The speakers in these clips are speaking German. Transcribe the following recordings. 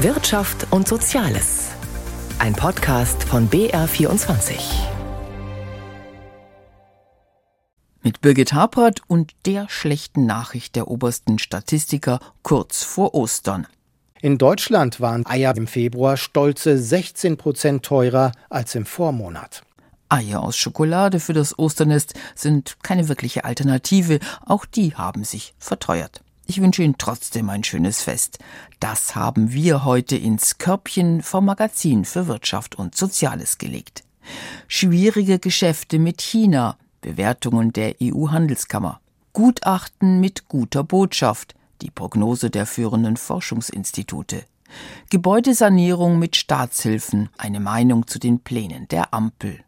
Wirtschaft und Soziales. Ein Podcast von BR24. Mit Birgit Hapert und der schlechten Nachricht der obersten Statistiker kurz vor Ostern. In Deutschland waren Eier im Februar stolze 16 Prozent teurer als im Vormonat. Eier aus Schokolade für das Osternest sind keine wirkliche Alternative, auch die haben sich verteuert. Ich wünsche Ihnen trotzdem ein schönes Fest. Das haben wir heute ins Körbchen vom Magazin für Wirtschaft und Soziales gelegt. Schwierige Geschäfte mit China, Bewertungen der EU-Handelskammer, Gutachten mit guter Botschaft, die Prognose der führenden Forschungsinstitute, Gebäudesanierung mit Staatshilfen, eine Meinung zu den Plänen der Ampel,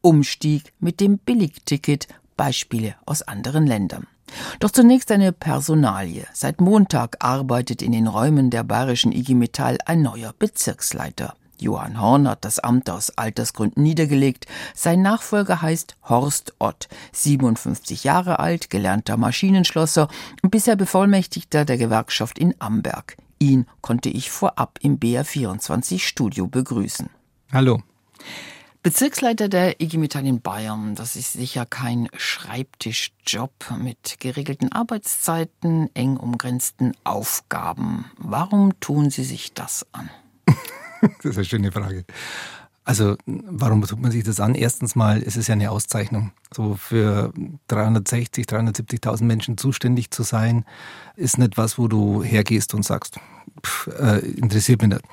Umstieg mit dem Billigticket, Beispiele aus anderen Ländern. Doch zunächst eine Personalie. Seit Montag arbeitet in den Räumen der bayerischen IG Metall ein neuer Bezirksleiter. Johann Horn hat das Amt aus Altersgründen niedergelegt. Sein Nachfolger heißt Horst Ott, 57 Jahre alt, gelernter Maschinenschlosser und bisher Bevollmächtigter der Gewerkschaft in Amberg. Ihn konnte ich vorab im BR24 Studio begrüßen. Hallo. Bezirksleiter der IG Metall in Bayern, das ist sicher kein Schreibtischjob mit geregelten Arbeitszeiten, eng umgrenzten Aufgaben. Warum tun Sie sich das an? das ist eine schöne Frage. Also, warum tut man sich das an? Erstens mal ist es ja eine Auszeichnung. So für 360, 370.000 Menschen zuständig zu sein, ist nicht was, wo du hergehst und sagst, pff, äh, interessiert mich nicht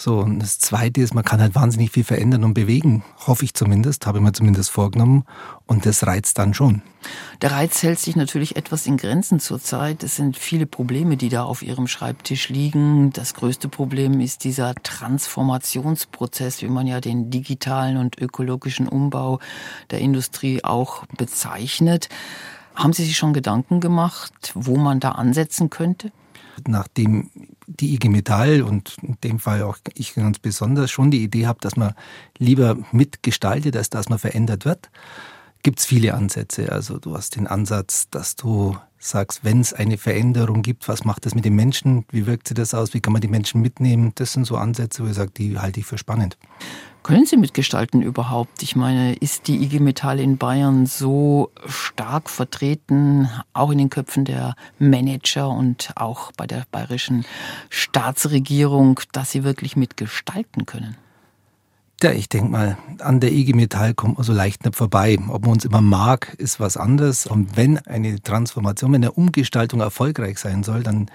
so, und das Zweite ist, man kann halt wahnsinnig viel verändern und bewegen, hoffe ich zumindest, habe ich mir zumindest vorgenommen. Und das reizt dann schon. Der Reiz hält sich natürlich etwas in Grenzen zurzeit. Es sind viele Probleme, die da auf Ihrem Schreibtisch liegen. Das größte Problem ist dieser Transformationsprozess, wie man ja den digitalen und ökologischen Umbau der Industrie auch bezeichnet. Haben Sie sich schon Gedanken gemacht, wo man da ansetzen könnte? nachdem die IG Metall und in dem Fall auch ich ganz besonders schon die Idee habe, dass man lieber mitgestaltet, als dass man verändert wird, gibt es viele Ansätze. Also du hast den Ansatz, dass du sagst, wenn es eine Veränderung gibt, was macht das mit den Menschen? Wie wirkt sich das aus? Wie kann man die Menschen mitnehmen? Das sind so Ansätze, wo ich sage, die halte ich für spannend. Können Sie mitgestalten überhaupt? Ich meine, ist die IG Metall in Bayern so stark vertreten, auch in den Köpfen der Manager und auch bei der bayerischen Staatsregierung, dass sie wirklich mitgestalten können? Ja, ich denke mal, an der IG Metall kommt man so leicht nicht vorbei. Ob man uns immer mag, ist was anderes. Und wenn eine Transformation, wenn eine Umgestaltung erfolgreich sein soll, dann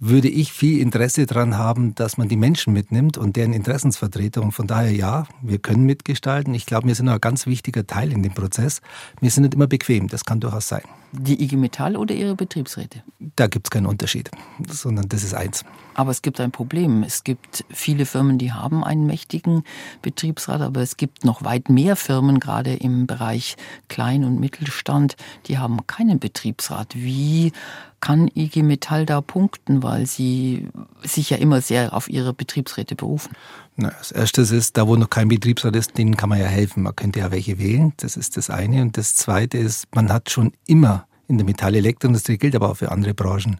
würde ich viel Interesse daran haben, dass man die Menschen mitnimmt und deren Interessensvertreter. Und von daher ja, wir können mitgestalten. Ich glaube, wir sind ein ganz wichtiger Teil in dem Prozess. Wir sind nicht immer bequem, das kann durchaus sein. Die IG Metall oder Ihre Betriebsräte? Da gibt es keinen Unterschied, sondern das ist eins. Aber es gibt ein Problem. Es gibt viele Firmen, die haben einen mächtigen Betriebsrat, aber es gibt noch weit mehr Firmen, gerade im Bereich Klein- und Mittelstand, die haben keinen Betriebsrat. Wie kann IG Metall da punkten, weil sie sich ja immer sehr auf ihre Betriebsräte berufen? Na, als erstes ist, da wo noch kein Betriebsrat ist, denen kann man ja helfen. Man könnte ja welche wählen. Das ist das eine. Und das zweite ist, man hat schon immer in der Metall-Elektroindustrie, gilt aber auch für andere Branchen,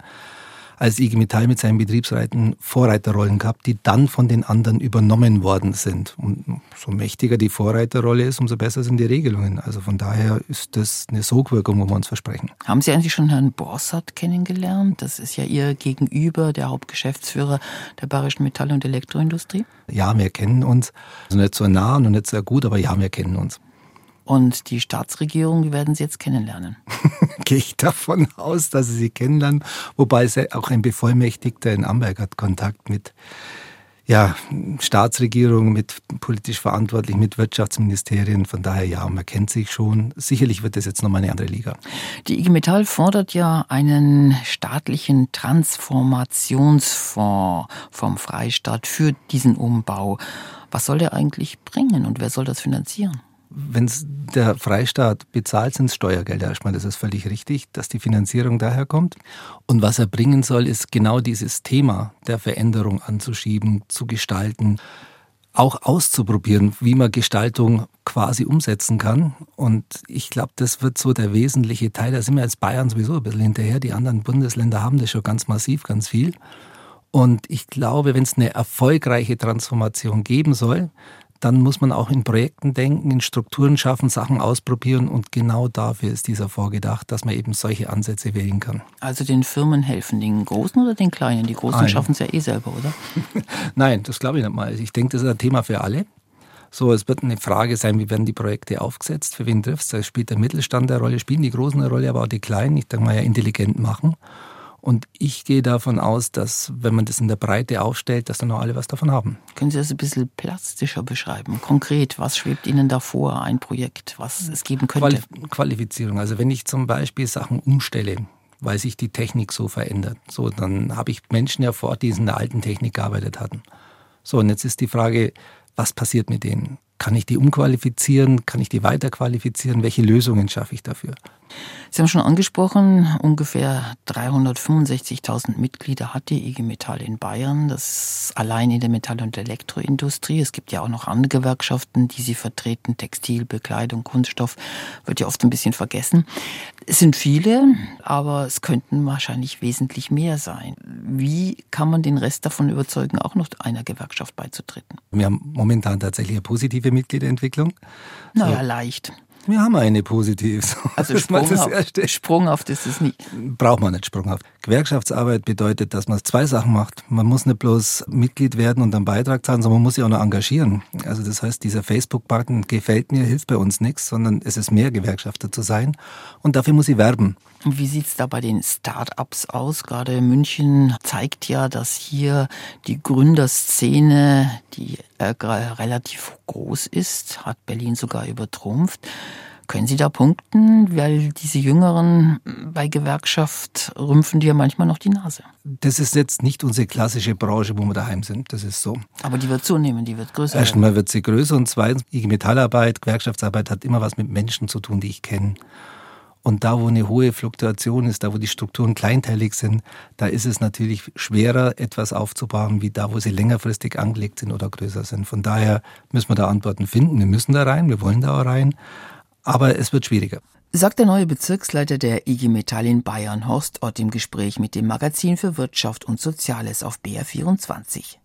als IG Metall mit seinen Betriebsräten Vorreiterrollen gehabt, die dann von den anderen übernommen worden sind. Und so mächtiger die Vorreiterrolle ist, umso besser sind die Regelungen. Also von daher ist das eine Sogwirkung, wo wir uns versprechen. Haben Sie eigentlich schon Herrn Borsat kennengelernt? Das ist ja Ihr Gegenüber, der Hauptgeschäftsführer der Bayerischen Metall- und Elektroindustrie. Ja, wir kennen uns. Also nicht so nah und nicht so gut, aber ja, wir kennen uns. Und die Staatsregierung, die werden Sie jetzt kennenlernen. Gehe ich davon aus, dass Sie sie kennenlernen. Wobei auch ein Bevollmächtigter in Amberg hat Kontakt mit ja, Staatsregierung, mit politisch verantwortlich, mit Wirtschaftsministerien. Von daher, ja, man kennt sich schon. Sicherlich wird das jetzt nochmal eine andere Liga. Die IG Metall fordert ja einen staatlichen Transformationsfonds vom Freistaat für diesen Umbau. Was soll der eigentlich bringen und wer soll das finanzieren? Wenn der Freistaat bezahlt, sind es Steuergelder erstmal. Das ist völlig richtig, dass die Finanzierung daher kommt. Und was er bringen soll, ist genau dieses Thema der Veränderung anzuschieben, zu gestalten, auch auszuprobieren, wie man Gestaltung quasi umsetzen kann. Und ich glaube, das wird so der wesentliche Teil. Da sind wir als Bayern sowieso ein bisschen hinterher. Die anderen Bundesländer haben das schon ganz massiv, ganz viel. Und ich glaube, wenn es eine erfolgreiche Transformation geben soll, dann muss man auch in Projekten denken, in Strukturen schaffen, Sachen ausprobieren und genau dafür ist dieser vorgedacht, dass man eben solche Ansätze wählen kann. Also den Firmen helfen, den Großen oder den Kleinen? Die Großen schaffen es ja eh selber, oder? Nein, das glaube ich nicht mal. Ich denke, das ist ein Thema für alle. So, es wird eine Frage sein, wie werden die Projekte aufgesetzt, für wen trifft es? Spielt der Mittelstand eine Rolle, spielen die Großen eine Rolle, aber auch die Kleinen, ich denke mal ja intelligent machen. Und ich gehe davon aus, dass wenn man das in der Breite aufstellt, dass dann auch alle was davon haben. Können Sie das ein bisschen plastischer beschreiben? Konkret, was schwebt Ihnen da vor, ein Projekt, was es geben könnte? Qualifizierung. Also wenn ich zum Beispiel Sachen umstelle, weil sich die Technik so verändert, so dann habe ich Menschen ja vor die in der alten Technik gearbeitet hatten. So, und jetzt ist die Frage, was passiert mit denen? Kann ich die umqualifizieren? Kann ich die weiterqualifizieren? Welche Lösungen schaffe ich dafür? Sie haben schon angesprochen, ungefähr 365.000 Mitglieder hat die IG Metall in Bayern. Das ist allein in der Metall- und Elektroindustrie. Es gibt ja auch noch andere Gewerkschaften, die sie vertreten. Textil, Bekleidung, Kunststoff wird ja oft ein bisschen vergessen. Es sind viele, aber es könnten wahrscheinlich wesentlich mehr sein. Wie kann man den Rest davon überzeugen, auch noch einer Gewerkschaft beizutreten? Wir haben momentan tatsächlich eine positive Mitgliederentwicklung. Naja, so. leicht. Wir haben eine positiv. Also sprunghaft, sprunghaft ist es nicht. Braucht man nicht sprunghaft. Gewerkschaftsarbeit bedeutet, dass man zwei Sachen macht. Man muss nicht bloß Mitglied werden und einen Beitrag zahlen, sondern man muss sich auch noch engagieren. Also das heißt, dieser Facebook-Button gefällt mir, hilft bei uns nichts, sondern es ist mehr Gewerkschafter zu sein. Und dafür muss ich werben. Wie sieht's da bei den Start-ups aus? Gerade München zeigt ja, dass hier die Gründerszene, die äh, relativ groß ist, hat Berlin sogar übertrumpft. Können Sie da punkten? Weil diese Jüngeren bei Gewerkschaft rümpfen die ja manchmal noch die Nase. Das ist jetzt nicht unsere klassische Branche, wo wir daheim sind. Das ist so. Aber die wird zunehmen, die wird größer. Erstmal wird sie größer und zweitens, IG Metallarbeit, Gewerkschaftsarbeit hat immer was mit Menschen zu tun, die ich kenne. Und da, wo eine hohe Fluktuation ist, da, wo die Strukturen kleinteilig sind, da ist es natürlich schwerer, etwas aufzubauen, wie da, wo sie längerfristig angelegt sind oder größer sind. Von daher müssen wir da Antworten finden. Wir müssen da rein, wir wollen da auch rein. Aber es wird schwieriger. Sagt der neue Bezirksleiter der IG Metall in Bayern, Horst Ott, im Gespräch mit dem Magazin für Wirtschaft und Soziales auf BR24.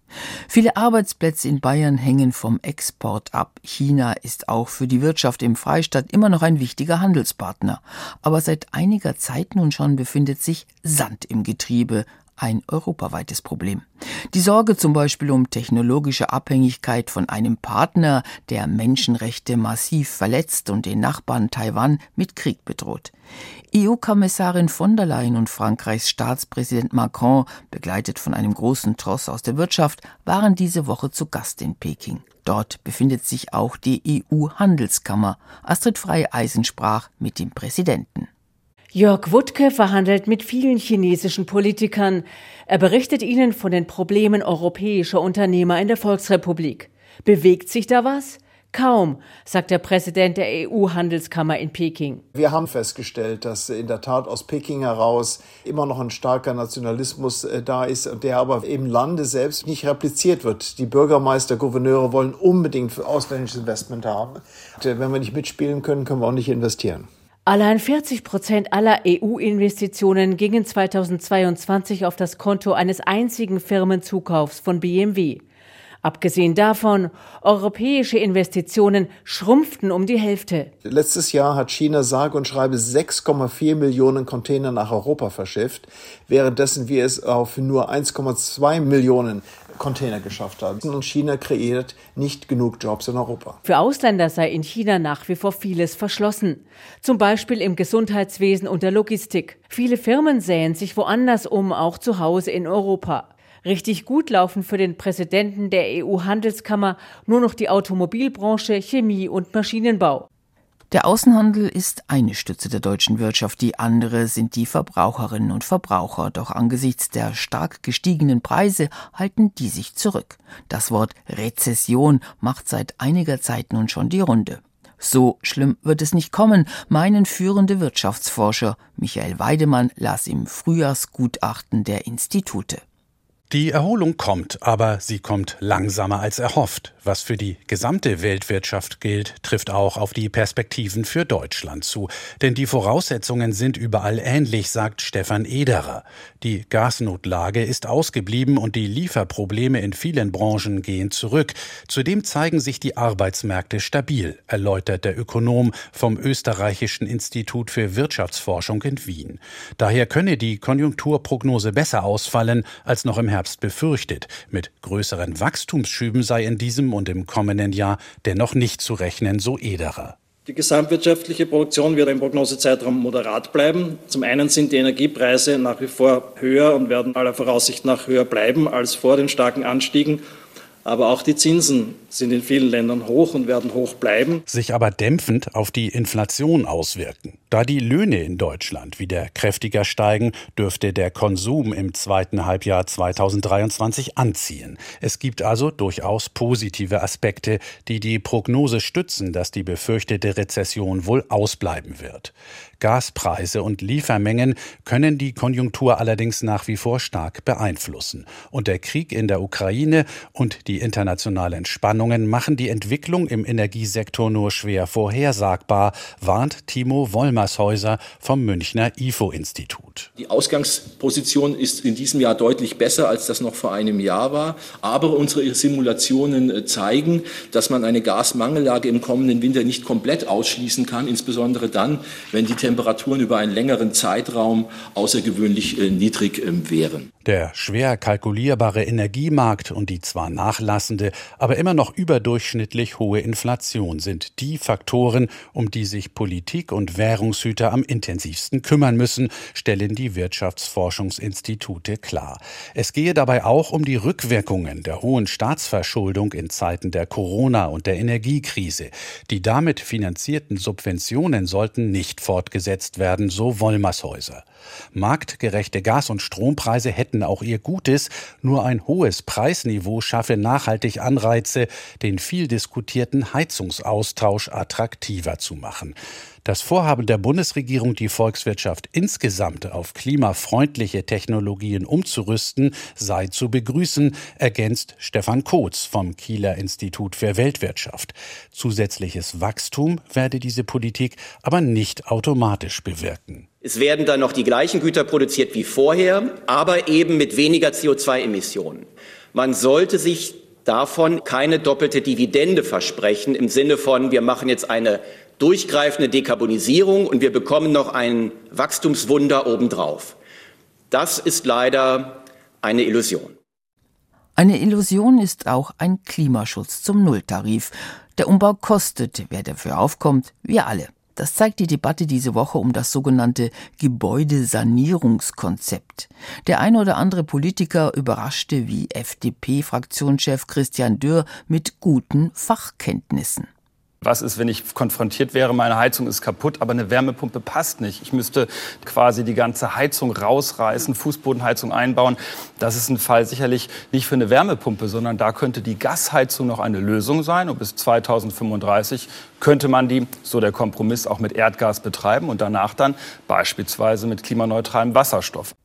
Viele Arbeitsplätze in Bayern hängen vom Export ab. China ist auch für die Wirtschaft im Freistaat immer noch ein wichtiger Handelspartner. Aber seit einiger Zeit nun schon befindet sich Sand im Getriebe, ein europaweites Problem. Die Sorge zum Beispiel um technologische Abhängigkeit von einem Partner, der Menschenrechte massiv verletzt und den Nachbarn Taiwan mit Krieg bedroht. EU-Kommissarin von der Leyen und Frankreichs Staatspräsident Macron, begleitet von einem großen Tross aus der Wirtschaft, waren diese Woche zu Gast in Peking. Dort befindet sich auch die EU-Handelskammer. Astrid Frei-Eisen sprach mit dem Präsidenten. Jörg Wuttke verhandelt mit vielen chinesischen Politikern. Er berichtet ihnen von den Problemen europäischer Unternehmer in der Volksrepublik. Bewegt sich da was? Kaum, sagt der Präsident der EU-Handelskammer in Peking. Wir haben festgestellt, dass in der Tat aus Peking heraus immer noch ein starker Nationalismus äh, da ist, der aber im Lande selbst nicht repliziert wird. Die Bürgermeister, Gouverneure wollen unbedingt ausländisches Investment haben. Wenn wir nicht mitspielen können, können wir auch nicht investieren. Allein 40 Prozent aller EU-Investitionen gingen 2022 auf das Konto eines einzigen Firmenzukaufs von BMW. Abgesehen davon, europäische Investitionen schrumpften um die Hälfte. Letztes Jahr hat China sage und schreibe 6,4 Millionen Container nach Europa verschifft, währenddessen wir es auf nur 1,2 Millionen Container geschafft haben. Und China kreiert nicht genug Jobs in Europa. Für Ausländer sei in China nach wie vor vieles verschlossen. Zum Beispiel im Gesundheitswesen und der Logistik. Viele Firmen sähen sich woanders um, auch zu Hause in Europa. Richtig gut laufen für den Präsidenten der EU-Handelskammer nur noch die Automobilbranche, Chemie und Maschinenbau. Der Außenhandel ist eine Stütze der deutschen Wirtschaft, die andere sind die Verbraucherinnen und Verbraucher. Doch angesichts der stark gestiegenen Preise halten die sich zurück. Das Wort Rezession macht seit einiger Zeit nun schon die Runde. So schlimm wird es nicht kommen, meinen führende Wirtschaftsforscher Michael Weidemann las im Frühjahrsgutachten der Institute. Die Erholung kommt, aber sie kommt langsamer als erhofft. Was für die gesamte Weltwirtschaft gilt, trifft auch auf die Perspektiven für Deutschland zu. Denn die Voraussetzungen sind überall ähnlich, sagt Stefan Ederer. Die Gasnotlage ist ausgeblieben und die Lieferprobleme in vielen Branchen gehen zurück. Zudem zeigen sich die Arbeitsmärkte stabil, erläutert der Ökonom vom Österreichischen Institut für Wirtschaftsforschung in Wien. Daher könne die Konjunkturprognose besser ausfallen als noch im Herbst befürchtet. Mit größeren Wachstumsschüben sei in diesem und im kommenden Jahr dennoch nicht zu rechnen, so Ederer. Die gesamtwirtschaftliche Produktion wird im Prognosezeitraum moderat bleiben. Zum einen sind die Energiepreise nach wie vor höher und werden aller Voraussicht nach höher bleiben als vor den starken Anstiegen. Aber auch die Zinsen sind in vielen Ländern hoch und werden hoch bleiben. Sich aber dämpfend auf die Inflation auswirken. Da die Löhne in Deutschland wieder kräftiger steigen, dürfte der Konsum im zweiten Halbjahr 2023 anziehen. Es gibt also durchaus positive Aspekte, die die Prognose stützen, dass die befürchtete Rezession wohl ausbleiben wird. Gaspreise und Liefermengen können die Konjunktur allerdings nach wie vor stark beeinflussen. Und der Krieg in der Ukraine und die internationalen Spannungen machen die Entwicklung im Energiesektor nur schwer vorhersagbar, warnt Timo Wollmershäuser vom Münchner IFO-Institut. Die Ausgangsposition ist in diesem Jahr deutlich besser, als das noch vor einem Jahr war. Aber unsere Simulationen äh, zeigen, dass man eine Gasmangellage im kommenden Winter nicht komplett ausschließen kann, insbesondere dann, wenn die Temperaturen über einen längeren Zeitraum außergewöhnlich äh, niedrig ähm, wären. Der schwer kalkulierbare Energiemarkt und die zwar nachlassende, aber immer noch überdurchschnittlich hohe Inflation sind die Faktoren, um die sich Politik und Währungshüter am intensivsten kümmern müssen, stellen die Wirtschaftsforschungsinstitute klar. Es gehe dabei auch um die Rückwirkungen der hohen Staatsverschuldung in Zeiten der Corona- und der Energiekrise. Die damit finanzierten Subventionen sollten nicht fortgesetzt werden, so Wollmershäuser. Marktgerechte Gas- und Strompreise hätten auch ihr Gutes, nur ein hohes Preisniveau schaffe nachhaltig Anreize, den viel diskutierten Heizungsaustausch attraktiver zu machen. Das Vorhaben der Bundesregierung, die Volkswirtschaft insgesamt auf klimafreundliche Technologien umzurüsten, sei zu begrüßen, ergänzt Stefan Kotz vom Kieler Institut für Weltwirtschaft. Zusätzliches Wachstum werde diese Politik aber nicht automatisch bewirken. Es werden dann noch die gleichen Güter produziert wie vorher, aber eben mit weniger CO2-Emissionen. Man sollte sich davon keine doppelte Dividende versprechen im Sinne von, wir machen jetzt eine durchgreifende Dekarbonisierung und wir bekommen noch ein Wachstumswunder obendrauf. Das ist leider eine Illusion. Eine Illusion ist auch ein Klimaschutz zum Nulltarif. Der Umbau kostet, wer dafür aufkommt, wir alle. Das zeigt die Debatte diese Woche um das sogenannte Gebäudesanierungskonzept. Der eine oder andere Politiker überraschte wie FDP-Fraktionschef Christian Dürr mit guten Fachkenntnissen. Was ist, wenn ich konfrontiert wäre, meine Heizung ist kaputt, aber eine Wärmepumpe passt nicht? Ich müsste quasi die ganze Heizung rausreißen, Fußbodenheizung einbauen. Das ist ein Fall sicherlich nicht für eine Wärmepumpe, sondern da könnte die Gasheizung noch eine Lösung sein. Und bis 2035 könnte man die, so der Kompromiss, auch mit Erdgas betreiben und danach dann beispielsweise mit klimaneutralem Wasserstoff.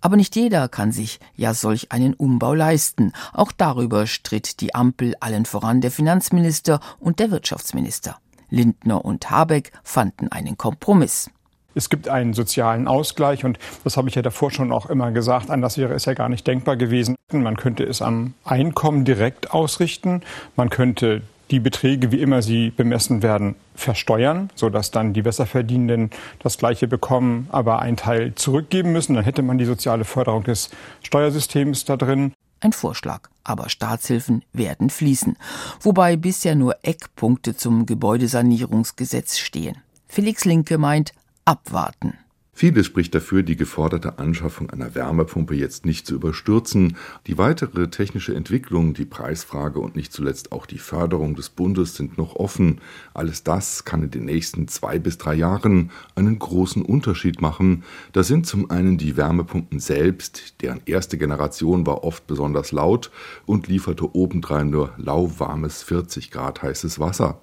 Aber nicht jeder kann sich ja solch einen Umbau leisten. Auch darüber stritt die Ampel allen voran der Finanzminister und der Wirtschaftsminister. Lindner und Habeck fanden einen Kompromiss. Es gibt einen sozialen Ausgleich und das habe ich ja davor schon auch immer gesagt. Anders wäre es ja gar nicht denkbar gewesen. Man könnte es am Einkommen direkt ausrichten. Man könnte die Beträge, wie immer sie bemessen werden, versteuern, sodass dann die Besserverdienenden das Gleiche bekommen, aber einen Teil zurückgeben müssen. Dann hätte man die soziale Förderung des Steuersystems da drin. Ein Vorschlag, aber Staatshilfen werden fließen, wobei bisher nur Eckpunkte zum Gebäudesanierungsgesetz stehen. Felix Linke meint abwarten. Vieles spricht dafür, die geforderte Anschaffung einer Wärmepumpe jetzt nicht zu überstürzen. Die weitere technische Entwicklung, die Preisfrage und nicht zuletzt auch die Förderung des Bundes sind noch offen. Alles das kann in den nächsten zwei bis drei Jahren einen großen Unterschied machen. Das sind zum einen die Wärmepumpen selbst, deren erste Generation war oft besonders laut und lieferte obendrein nur lauwarmes 40 Grad heißes Wasser.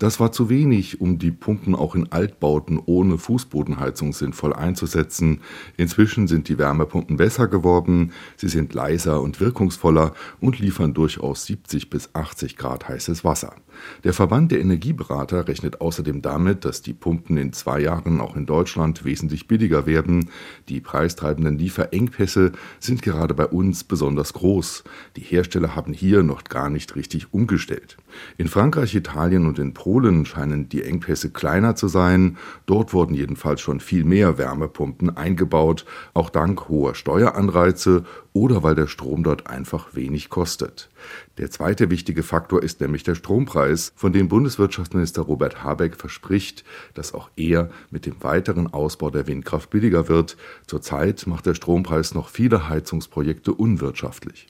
Das war zu wenig, um die Pumpen auch in Altbauten ohne Fußbodenheizung sinnvoll einzusetzen. Inzwischen sind die Wärmepumpen besser geworden, sie sind leiser und wirkungsvoller und liefern durchaus 70 bis 80 Grad heißes Wasser. Der Verband der Energieberater rechnet außerdem damit, dass die Pumpen in zwei Jahren auch in Deutschland wesentlich billiger werden. Die preistreibenden Lieferengpässe sind gerade bei uns besonders groß. Die Hersteller haben hier noch gar nicht richtig umgestellt. In Frankreich, Italien und in Polen scheinen die Engpässe kleiner zu sein. Dort wurden jedenfalls schon viel mehr Wärmepumpen eingebaut, auch dank hoher Steueranreize oder weil der Strom dort einfach wenig kostet. Der zweite wichtige Faktor ist nämlich der Strompreis, von dem Bundeswirtschaftsminister Robert Habeck verspricht, dass auch er mit dem weiteren Ausbau der Windkraft billiger wird. Zurzeit macht der Strompreis noch viele Heizungsprojekte unwirtschaftlich.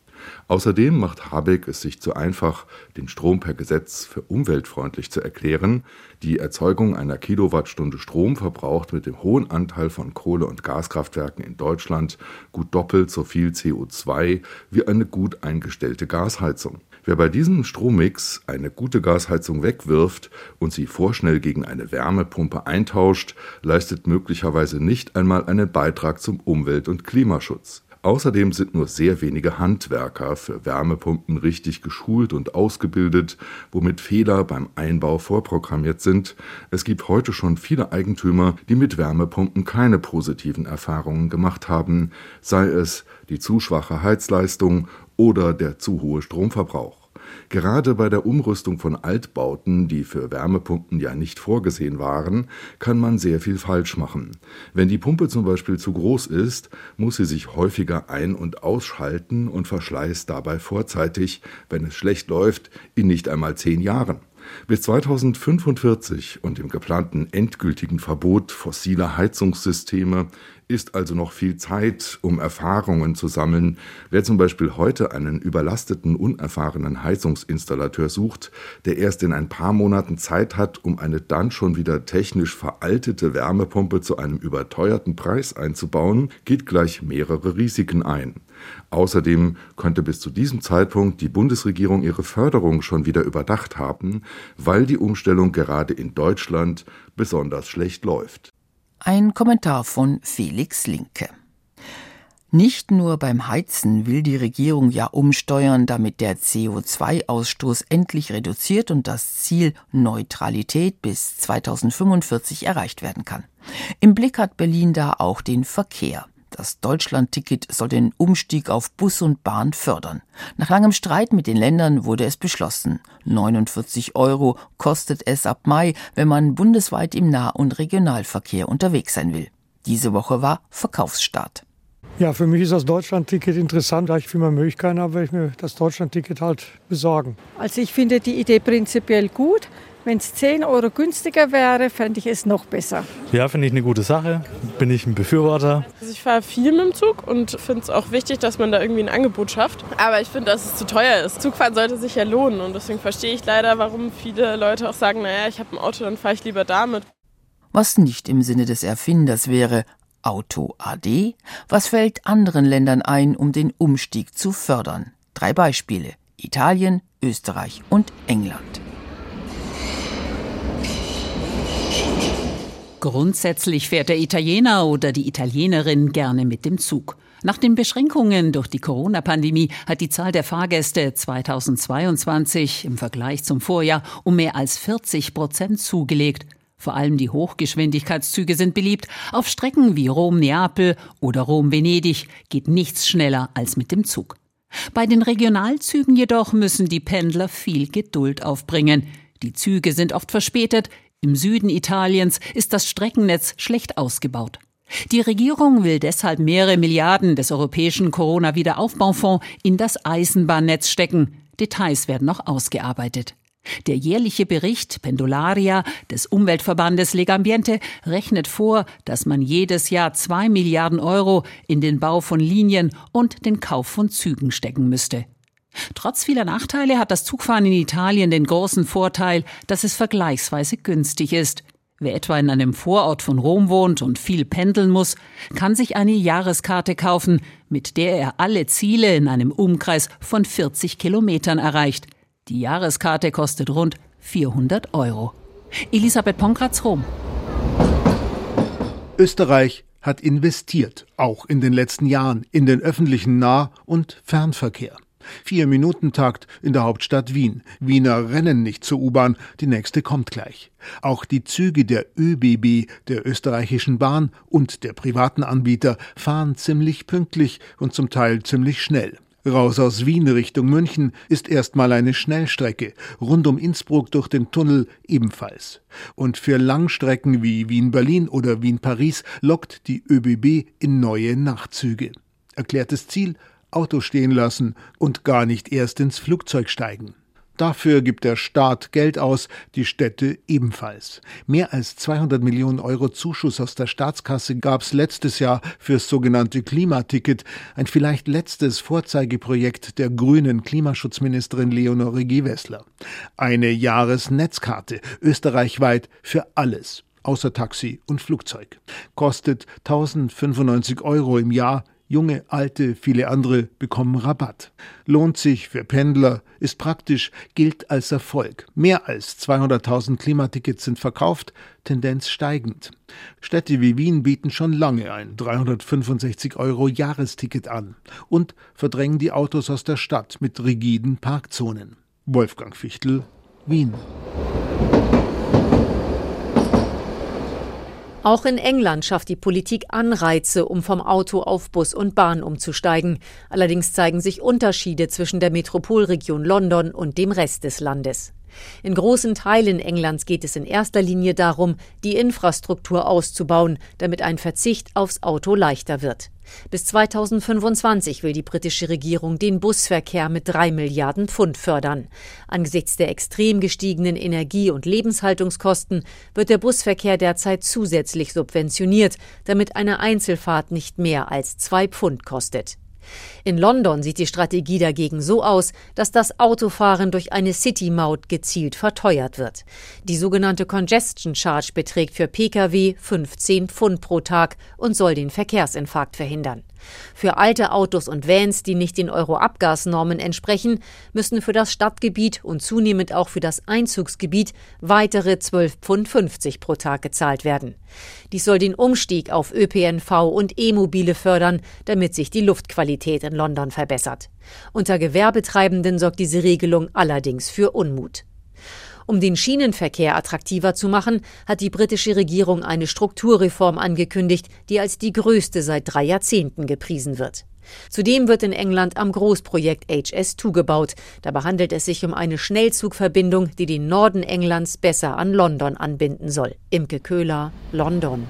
Außerdem macht Habeck es sich zu einfach, den Strom per Gesetz für umweltfreundlich zu erklären. Die Erzeugung einer Kilowattstunde Strom verbraucht mit dem hohen Anteil von Kohle- und Gaskraftwerken in Deutschland gut doppelt so viel CO2 wie eine gut eingestellte Gasheizung. Wer bei diesem Strommix eine gute Gasheizung wegwirft und sie vorschnell gegen eine Wärmepumpe eintauscht, leistet möglicherweise nicht einmal einen Beitrag zum Umwelt- und Klimaschutz. Außerdem sind nur sehr wenige Handwerker für Wärmepumpen richtig geschult und ausgebildet, womit Fehler beim Einbau vorprogrammiert sind. Es gibt heute schon viele Eigentümer, die mit Wärmepumpen keine positiven Erfahrungen gemacht haben, sei es die zu schwache Heizleistung oder der zu hohe Stromverbrauch. Gerade bei der Umrüstung von Altbauten, die für Wärmepumpen ja nicht vorgesehen waren, kann man sehr viel falsch machen. Wenn die Pumpe zum Beispiel zu groß ist, muss sie sich häufiger ein- und ausschalten und verschleißt dabei vorzeitig, wenn es schlecht läuft, in nicht einmal zehn Jahren. Bis 2045 und dem geplanten endgültigen Verbot fossiler Heizungssysteme ist also noch viel Zeit, um Erfahrungen zu sammeln. Wer zum Beispiel heute einen überlasteten, unerfahrenen Heizungsinstallateur sucht, der erst in ein paar Monaten Zeit hat, um eine dann schon wieder technisch veraltete Wärmepumpe zu einem überteuerten Preis einzubauen, geht gleich mehrere Risiken ein. Außerdem könnte bis zu diesem Zeitpunkt die Bundesregierung ihre Förderung schon wieder überdacht haben, weil die Umstellung gerade in Deutschland besonders schlecht läuft. Ein Kommentar von Felix Linke. Nicht nur beim Heizen will die Regierung ja umsteuern, damit der CO2-Ausstoß endlich reduziert und das Ziel Neutralität bis 2045 erreicht werden kann. Im Blick hat Berlin da auch den Verkehr. Das Deutschlandticket soll den Umstieg auf Bus und Bahn fördern. Nach langem Streit mit den Ländern wurde es beschlossen. 49 Euro kostet es ab Mai, wenn man bundesweit im Nah- und Regionalverkehr unterwegs sein will. Diese Woche war Verkaufsstart. Ja, für mich ist das Deutschlandticket interessant. Da ich viel mehr Möglichkeiten habe, werde ich mir das Deutschlandticket halt besorgen. Also ich finde die Idee prinzipiell gut. Wenn es 10 Euro günstiger wäre, fände ich es noch besser. Ja, finde ich eine gute Sache. Bin ich ein Befürworter. Also ich fahre viel mit dem Zug und finde es auch wichtig, dass man da irgendwie ein Angebot schafft. Aber ich finde, dass es zu teuer ist. Zugfahren sollte sich ja lohnen und deswegen verstehe ich leider, warum viele Leute auch sagen, naja, ich habe ein Auto, dann fahre ich lieber damit. Was nicht im Sinne des Erfinders wäre, Auto AD? Was fällt anderen Ländern ein, um den Umstieg zu fördern? Drei Beispiele. Italien, Österreich und England. Grundsätzlich fährt der Italiener oder die Italienerin gerne mit dem Zug. Nach den Beschränkungen durch die Corona-Pandemie hat die Zahl der Fahrgäste 2022 im Vergleich zum Vorjahr um mehr als 40 Prozent zugelegt. Vor allem die Hochgeschwindigkeitszüge sind beliebt. Auf Strecken wie Rom-Neapel oder Rom-Venedig geht nichts schneller als mit dem Zug. Bei den Regionalzügen jedoch müssen die Pendler viel Geduld aufbringen. Die Züge sind oft verspätet, im Süden Italiens ist das Streckennetz schlecht ausgebaut. Die Regierung will deshalb mehrere Milliarden des europäischen Corona-Wiederaufbaufonds in das Eisenbahnnetz stecken. Details werden noch ausgearbeitet. Der jährliche Bericht Pendularia des Umweltverbandes Legambiente rechnet vor, dass man jedes Jahr zwei Milliarden Euro in den Bau von Linien und den Kauf von Zügen stecken müsste. Trotz vieler Nachteile hat das Zugfahren in Italien den großen Vorteil, dass es vergleichsweise günstig ist. Wer etwa in einem Vorort von Rom wohnt und viel pendeln muss, kann sich eine Jahreskarte kaufen, mit der er alle Ziele in einem Umkreis von 40 Kilometern erreicht. Die Jahreskarte kostet rund 400 Euro. Elisabeth Ponkratz, Rom. Österreich hat investiert, auch in den letzten Jahren, in den öffentlichen Nah- und Fernverkehr. Vier-Minuten-Takt in der Hauptstadt Wien. Wiener rennen nicht zur U-Bahn, die nächste kommt gleich. Auch die Züge der ÖBB, der österreichischen Bahn und der privaten Anbieter fahren ziemlich pünktlich und zum Teil ziemlich schnell. Raus aus Wien Richtung München ist erstmal eine Schnellstrecke, rund um Innsbruck durch den Tunnel ebenfalls. Und für Langstrecken wie Wien-Berlin oder Wien-Paris lockt die ÖBB in neue Nachtzüge. Erklärtes Ziel Auto stehen lassen und gar nicht erst ins Flugzeug steigen. Dafür gibt der Staat Geld aus, die Städte ebenfalls. Mehr als 200 Millionen Euro Zuschuss aus der Staatskasse gab es letztes Jahr fürs sogenannte Klimaticket, ein vielleicht letztes Vorzeigeprojekt der grünen Klimaschutzministerin Leonore Gewessler. Eine Jahresnetzkarte, österreichweit für alles, außer Taxi und Flugzeug. Kostet 1095 Euro im Jahr, Junge, alte, viele andere bekommen Rabatt. Lohnt sich für Pendler, ist praktisch, gilt als Erfolg. Mehr als 200.000 Klimatickets sind verkauft, Tendenz steigend. Städte wie Wien bieten schon lange ein 365 Euro Jahresticket an und verdrängen die Autos aus der Stadt mit rigiden Parkzonen. Wolfgang Fichtel, Wien. Auch in England schafft die Politik Anreize, um vom Auto auf Bus und Bahn umzusteigen. Allerdings zeigen sich Unterschiede zwischen der Metropolregion London und dem Rest des Landes. In großen Teilen Englands geht es in erster Linie darum, die Infrastruktur auszubauen, damit ein Verzicht aufs Auto leichter wird. Bis 2025 will die britische Regierung den Busverkehr mit drei Milliarden Pfund fördern. Angesichts der extrem gestiegenen Energie- und Lebenshaltungskosten wird der Busverkehr derzeit zusätzlich subventioniert, damit eine Einzelfahrt nicht mehr als zwei Pfund kostet. In London sieht die Strategie dagegen so aus, dass das Autofahren durch eine City-Maut gezielt verteuert wird. Die sogenannte Congestion Charge beträgt für Pkw 15 Pfund pro Tag und soll den Verkehrsinfarkt verhindern. Für alte Autos und Vans, die nicht den Euro-Abgasnormen entsprechen, müssen für das Stadtgebiet und zunehmend auch für das Einzugsgebiet weitere 12,50 Pfund pro Tag gezahlt werden. Dies soll den Umstieg auf ÖPNV und E-Mobile fördern, damit sich die Luftqualität in London verbessert. Unter Gewerbetreibenden sorgt diese Regelung allerdings für Unmut. Um den Schienenverkehr attraktiver zu machen, hat die britische Regierung eine Strukturreform angekündigt, die als die größte seit drei Jahrzehnten gepriesen wird. Zudem wird in England am Großprojekt HS2 gebaut. Dabei handelt es sich um eine Schnellzugverbindung, die den Norden Englands besser an London anbinden soll. Imke Köhler, London.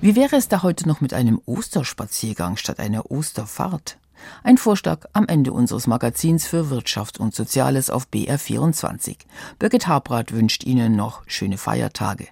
Wie wäre es da heute noch mit einem Osterspaziergang statt einer Osterfahrt? Ein Vorschlag am Ende unseres Magazins für Wirtschaft und Soziales auf BR24. Birgit Habrath wünscht Ihnen noch schöne Feiertage.